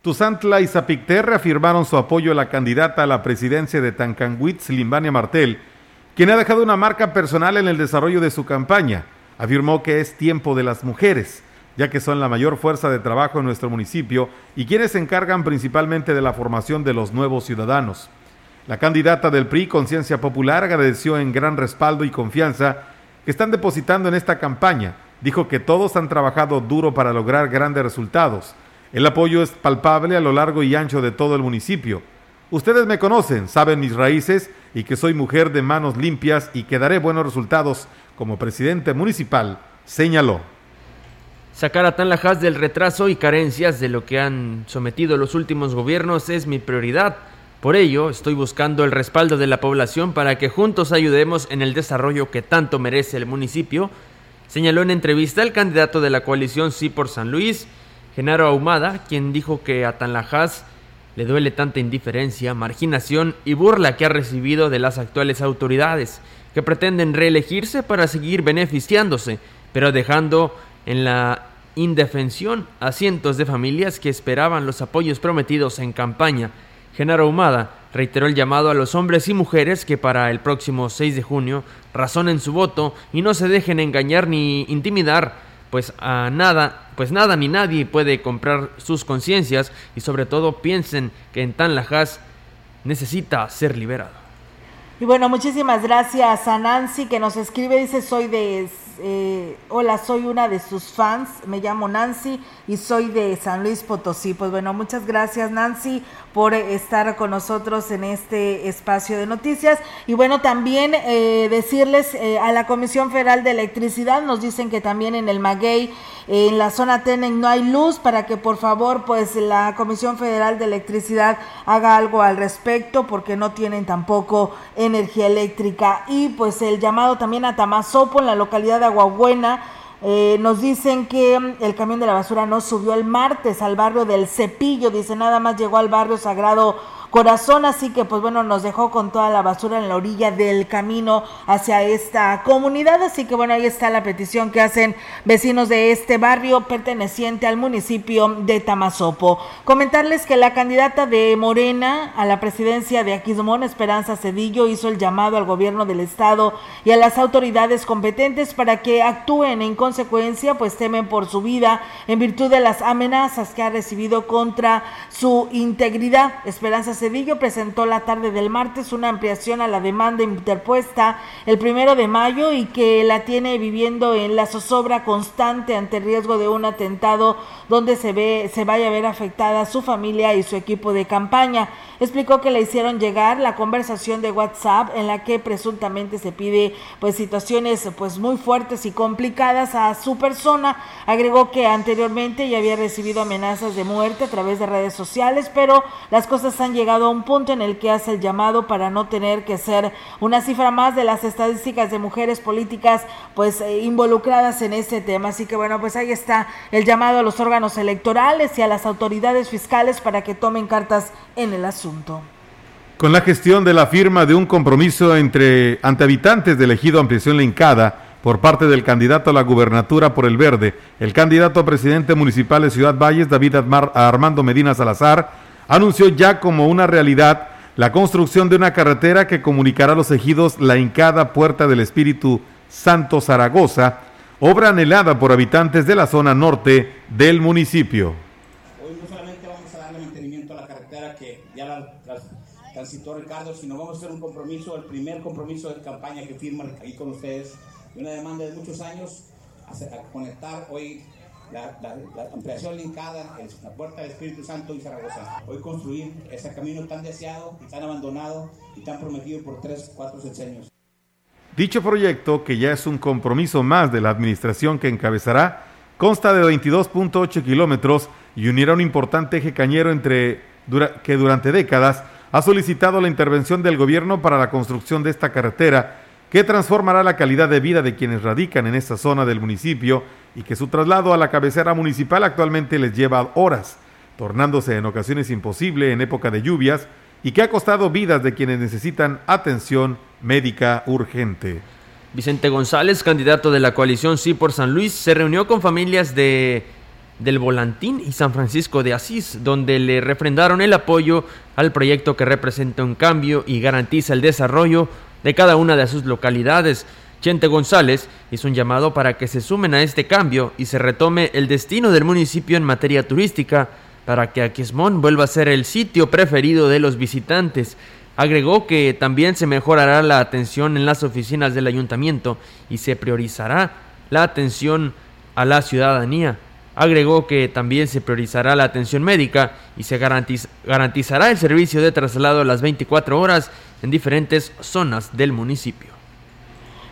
Tuzantla y Zapicter reafirmaron su apoyo a la candidata a la presidencia de Tancanwitz, Limbania Martel, quien ha dejado una marca personal en el desarrollo de su campaña. Afirmó que es tiempo de las mujeres, ya que son la mayor fuerza de trabajo en nuestro municipio y quienes se encargan principalmente de la formación de los nuevos ciudadanos. La candidata del PRI, Conciencia Popular, agradeció en gran respaldo y confianza que están depositando en esta campaña. Dijo que todos han trabajado duro para lograr grandes resultados. El apoyo es palpable a lo largo y ancho de todo el municipio. Ustedes me conocen, saben mis raíces y que soy mujer de manos limpias y que daré buenos resultados como presidente municipal, señaló. Sacar a Tanlajas del retraso y carencias de lo que han sometido los últimos gobiernos es mi prioridad. Por ello, estoy buscando el respaldo de la población para que juntos ayudemos en el desarrollo que tanto merece el municipio, señaló en entrevista el candidato de la coalición Sí por San Luis, Genaro Ahumada, quien dijo que a Tanlajas le duele tanta indiferencia, marginación y burla que ha recibido de las actuales autoridades, que pretenden reelegirse para seguir beneficiándose, pero dejando en la indefensión a cientos de familias que esperaban los apoyos prometidos en campaña Genaro Humada reiteró el llamado a los hombres y mujeres que para el próximo 6 de junio razonen su voto y no se dejen engañar ni intimidar, pues a nada, pues nada ni nadie puede comprar sus conciencias y sobre todo piensen que en Tanlajas necesita ser liberado. Y bueno, muchísimas gracias a Nancy que nos escribe, dice soy de eh, hola, soy una de sus fans, me llamo Nancy y soy de San Luis Potosí. Pues bueno, muchas gracias Nancy por estar con nosotros en este espacio de noticias. Y bueno, también eh, decirles eh, a la Comisión Federal de Electricidad, nos dicen que también en el Maguey, en la zona Tenen, no hay luz, para que por favor, pues la Comisión Federal de Electricidad haga algo al respecto, porque no tienen tampoco energía eléctrica. Y pues el llamado también a Tamazopo, en la localidad de Aguabuena, eh, nos dicen que mm, el camión de la basura no subió el martes al barrio del Cepillo, dice nada más llegó al barrio Sagrado corazón, así que pues bueno, nos dejó con toda la basura en la orilla del camino hacia esta comunidad, así que bueno, ahí está la petición que hacen vecinos de este barrio perteneciente al municipio de Tamazopo. Comentarles que la candidata de Morena a la presidencia de Aquismón, Esperanza Cedillo, hizo el llamado al gobierno del estado y a las autoridades competentes para que actúen en consecuencia, pues temen por su vida en virtud de las amenazas que ha recibido contra su integridad. Esperanza Cedillo presentó la tarde del martes una ampliación a la demanda interpuesta el primero de mayo y que la tiene viviendo en la zozobra constante ante el riesgo de un atentado donde se ve se vaya a ver afectada su familia y su equipo de campaña. Explicó que le hicieron llegar la conversación de WhatsApp en la que presuntamente se pide pues situaciones pues muy fuertes y complicadas a su persona. Agregó que anteriormente ya había recibido amenazas de muerte a través de redes sociales, pero las cosas han llegado a un punto en el que hace el llamado para no tener que ser una cifra más de las estadísticas de mujeres políticas pues eh, involucradas en este tema. Así que bueno, pues ahí está el llamado a los órganos electorales y a las autoridades fiscales para que tomen cartas en el asunto. Con la gestión de la firma de un compromiso entre ante habitantes del ejido Ampliación Lencada por parte del candidato a la gubernatura por el Verde, el candidato a presidente municipal de Ciudad Valles, David Armando Medina Salazar, anunció ya como una realidad la construcción de una carretera que comunicará a los ejidos la hincada Puerta del Espíritu Santo Zaragoza, obra anhelada por habitantes de la zona norte del municipio. Hoy no solamente vamos a darle mantenimiento a la carretera que ya la, transitó Ricardo, sino vamos a hacer un compromiso, el primer compromiso de campaña que firma ahí con ustedes, una demanda de muchos años, a, conectar hoy la, ampliación linkada en la puerta del Espíritu Santo y Zaragoza. Hoy construir ese camino tan deseado y tan abandonado y tan prometido por tres, cuatro sexenios. Dicho proyecto, que ya es un compromiso más de la administración que encabezará, consta de 22.8 kilómetros y unirá un importante eje cañero entre, que durante décadas ha solicitado la intervención del gobierno para la construcción de esta carretera que transformará la calidad de vida de quienes radican en esta zona del municipio y que su traslado a la cabecera municipal actualmente les lleva horas, tornándose en ocasiones imposible en época de lluvias y que ha costado vidas de quienes necesitan atención médica urgente. Vicente González, candidato de la coalición Sí por San Luis, se reunió con familias de del Volantín y San Francisco de Asís, donde le refrendaron el apoyo al proyecto que representa un cambio y garantiza el desarrollo de cada una de sus localidades. González hizo un llamado para que se sumen a este cambio y se retome el destino del municipio en materia turística para que Aquismón vuelva a ser el sitio preferido de los visitantes. Agregó que también se mejorará la atención en las oficinas del ayuntamiento y se priorizará la atención a la ciudadanía. Agregó que también se priorizará la atención médica y se garantizará el servicio de traslado a las 24 horas en diferentes zonas del municipio.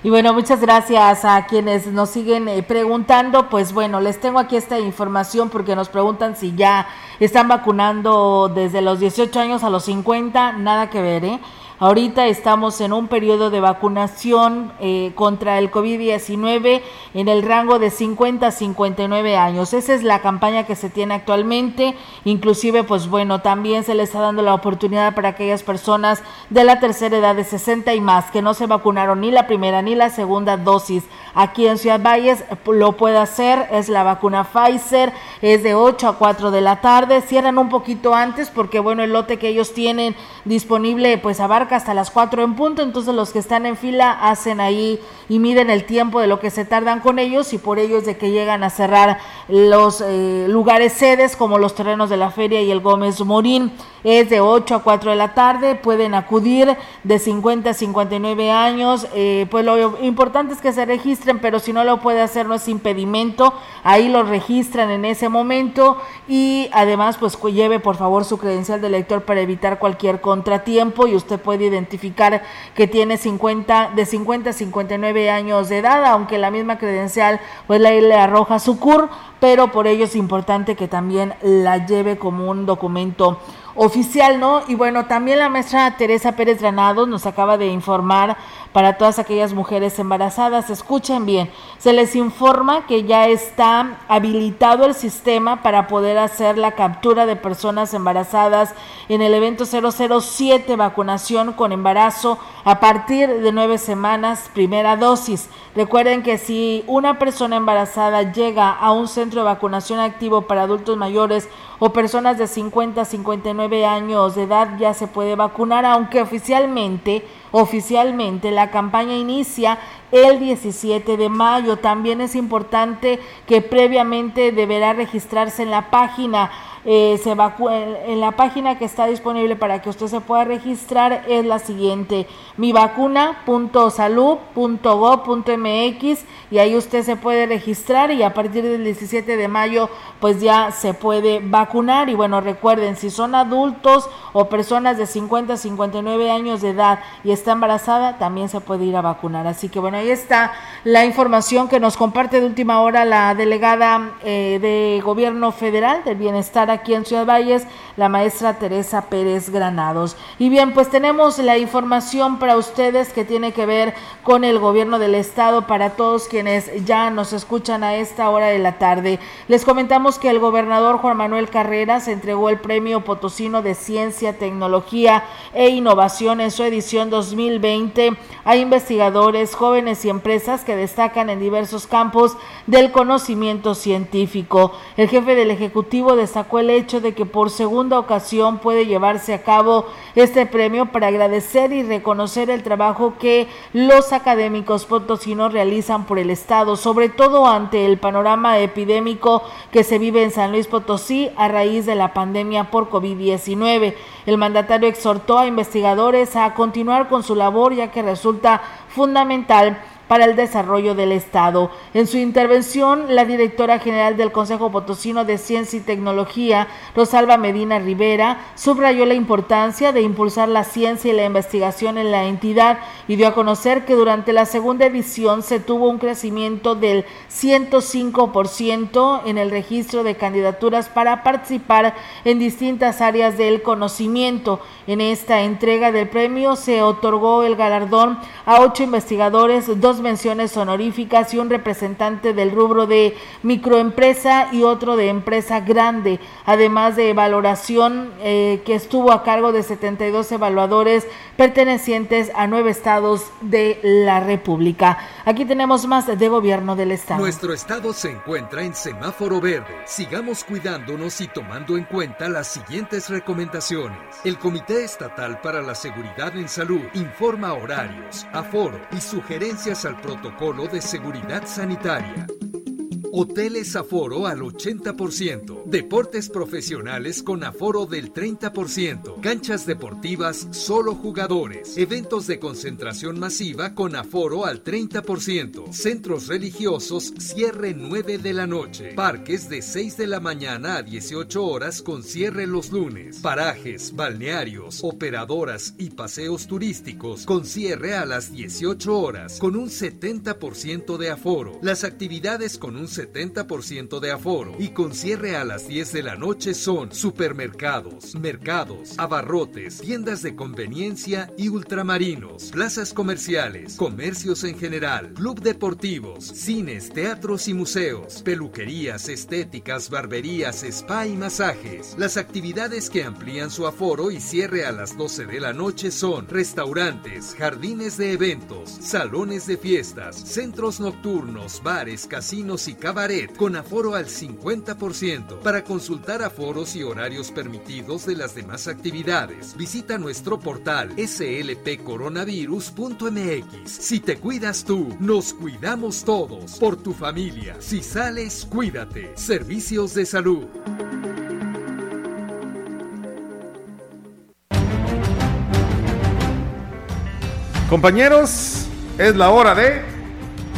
Y bueno, muchas gracias a quienes nos siguen eh, preguntando. Pues bueno, les tengo aquí esta información porque nos preguntan si ya están vacunando desde los 18 años a los 50. Nada que ver, ¿eh? Ahorita estamos en un periodo de vacunación eh, contra el COVID-19 en el rango de 50 a 59 años. Esa es la campaña que se tiene actualmente. Inclusive, pues bueno, también se le está dando la oportunidad para aquellas personas de la tercera edad de 60 y más que no se vacunaron ni la primera ni la segunda dosis. Aquí en Ciudad Valles lo puede hacer, es la vacuna Pfizer, es de 8 a 4 de la tarde. Cierran un poquito antes porque bueno, el lote que ellos tienen disponible pues abarca hasta las 4 en punto, entonces los que están en fila hacen ahí y miden el tiempo de lo que se tardan con ellos y por ello es de que llegan a cerrar los eh, lugares sedes como los terrenos de la feria y el Gómez Morín. Es de 8 a 4 de la tarde, pueden acudir de 50 a 59 años, eh, pues lo importante es que se registren, pero si no lo puede hacer no es impedimento, ahí lo registran en ese momento y además pues lleve por favor su credencial de lector para evitar cualquier contratiempo y usted puede identificar que tiene 50 de 50 a 59 años de edad, aunque la misma credencial pues la le arroja su CUR, pero por ello es importante que también la lleve como un documento oficial, ¿no? Y bueno, también la maestra Teresa Pérez Granados nos acaba de informar para todas aquellas mujeres embarazadas. Escuchen bien, se les informa que ya está habilitado el sistema para poder hacer la captura de personas embarazadas en el evento 007 vacunación con embarazo a partir de nueve semanas, primera dosis. Recuerden que si una persona embarazada llega a un centro de vacunación activo para adultos mayores o personas de 50 a 59 años de edad ya se puede vacunar, aunque oficialmente, oficialmente la campaña inicia el 17 de mayo. También es importante que previamente deberá registrarse en la página eh, se en la página que está disponible para que usted se pueda registrar es la siguiente mivacuna.salud.gov.mx y ahí usted se puede registrar y a partir del 17 de mayo pues ya se puede vacunar. Y bueno recuerden si son adultos o personas de 50 a 59 años de edad y está embarazada también se puede ir a vacunar. Así que bueno ahí está la información que nos comparte de última hora la delegada eh, de gobierno federal del bienestar aquí en Ciudad Valles, la maestra Teresa Pérez Granados. Y bien, pues tenemos la información para ustedes que tiene que ver con el gobierno del estado para todos quienes ya nos escuchan a esta hora de la tarde. Les comentamos que el gobernador Juan Manuel Carreras entregó el premio Potosino de Ciencia, Tecnología e Innovación en su edición 2020 a investigadores, jóvenes y empresas que destacan en diversos campos del conocimiento científico. El jefe del Ejecutivo destacó hecho de que por segunda ocasión puede llevarse a cabo este premio para agradecer y reconocer el trabajo que los académicos potosinos realizan por el Estado, sobre todo ante el panorama epidémico que se vive en San Luis Potosí a raíz de la pandemia por COVID-19. El mandatario exhortó a investigadores a continuar con su labor ya que resulta fundamental para el desarrollo del Estado. En su intervención, la directora general del Consejo Potosino de Ciencia y Tecnología, Rosalba Medina Rivera, subrayó la importancia de impulsar la ciencia y la investigación en la entidad y dio a conocer que durante la segunda edición se tuvo un crecimiento del 105% en el registro de candidaturas para participar en distintas áreas del conocimiento. En esta entrega del premio se otorgó el galardón a ocho investigadores, dos menciones honoríficas y un representante del rubro de microempresa y otro de empresa grande, además de valoración eh, que estuvo a cargo de 72 evaluadores pertenecientes a nueve estados de la República. Aquí tenemos más de gobierno del estado. Nuestro estado se encuentra en semáforo verde. Sigamos cuidándonos y tomando en cuenta las siguientes recomendaciones. El Comité Estatal para la Seguridad en Salud informa horarios, aforo y sugerencias al protocolo de seguridad sanitaria. Hoteles aforo al 80%. Deportes profesionales con aforo del 30%. Canchas deportivas solo jugadores. Eventos de concentración masiva con aforo al 30%. Centros religiosos cierre 9 de la noche. Parques de 6 de la mañana a 18 horas con cierre los lunes. Parajes, balnearios, operadoras y paseos turísticos con cierre a las 18 horas con un 70% de aforo. Las actividades con un 70% de aforo y con cierre a las 10 de la noche son supermercados, mercados, abarrotes, tiendas de conveniencia y ultramarinos, plazas comerciales, comercios en general, club deportivos, cines, teatros y museos, peluquerías, estéticas, barberías, spa y masajes. Las actividades que amplían su aforo y cierre a las 12 de la noche son restaurantes, jardines de eventos, salones de fiestas, centros nocturnos, bares, casinos y cabaret con aforo al 50%. Para consultar aforos y horarios permitidos de las demás actividades, visita nuestro portal slpcoronavirus.mx. Si te cuidas tú, nos cuidamos todos. Por tu familia. Si sales, cuídate. Servicios de salud. Compañeros, es la hora de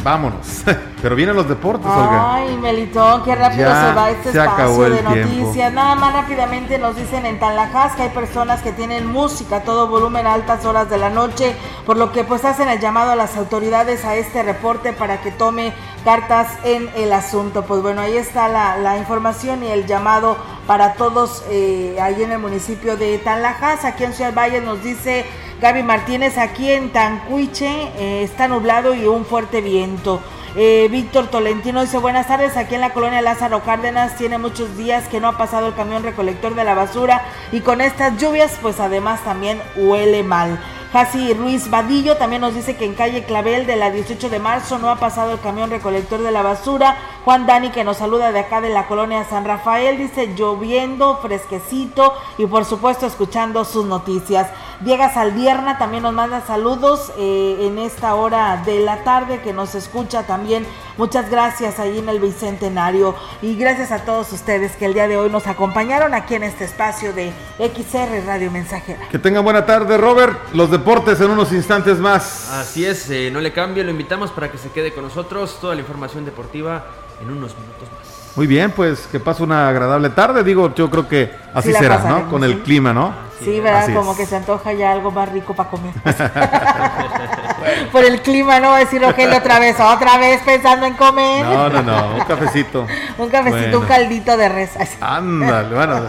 vámonos. <laughs> Pero vienen los deportes, Olga. Ay, Melitón, qué rápido se va este espacio de noticias. Nada más rápidamente nos dicen en Tanlajas que hay personas que tienen música a todo volumen a altas horas de la noche, por lo que pues hacen el llamado a las autoridades a este reporte para que tome cartas en el asunto. Pues bueno, ahí está la, información y el llamado para todos eh, ahí en el municipio de Tanlajas. Aquí en Ciudad Valle nos dice Gaby Martínez, aquí en Tancuiche eh, está nublado y un fuerte viento. Eh, Víctor Tolentino dice buenas tardes, aquí en la colonia Lázaro Cárdenas tiene muchos días que no ha pasado el camión recolector de la basura y con estas lluvias pues además también huele mal. Jasi Ruiz Vadillo también nos dice que en calle Clavel de la 18 de marzo no ha pasado el camión recolector de la basura. Juan Dani que nos saluda de acá de la colonia San Rafael dice lloviendo, fresquecito y por supuesto escuchando sus noticias. Diego Saldierna también nos manda saludos eh, en esta hora de la tarde que nos escucha también. Muchas gracias ahí en el Bicentenario y gracias a todos ustedes que el día de hoy nos acompañaron aquí en este espacio de XR Radio Mensajera. Que tengan buena tarde, Robert. Los deportes en unos instantes más. Así es, eh, no le cambie, lo invitamos para que se quede con nosotros. Toda la información deportiva en unos minutos más. Muy bien, pues que pase una agradable tarde. Digo, yo creo que así será, ¿no? Con el clima, ¿no? Sí, ¿verdad? Como que se antoja ya algo más rico para comer. <laughs> <laughs> Por el clima, no decir Rogelio otra vez, otra vez pensando en comer. No, no, no, un cafecito. <laughs> un cafecito, un caldito de res. Ándale, bueno,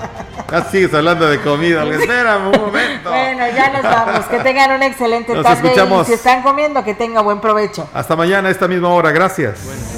ya sigues hablando de comida. Espera un momento. Bueno, ya nos vamos. Que tengan un excelente tarde. Y si están comiendo, que tenga buen provecho. Hasta mañana a esta misma hora. Gracias.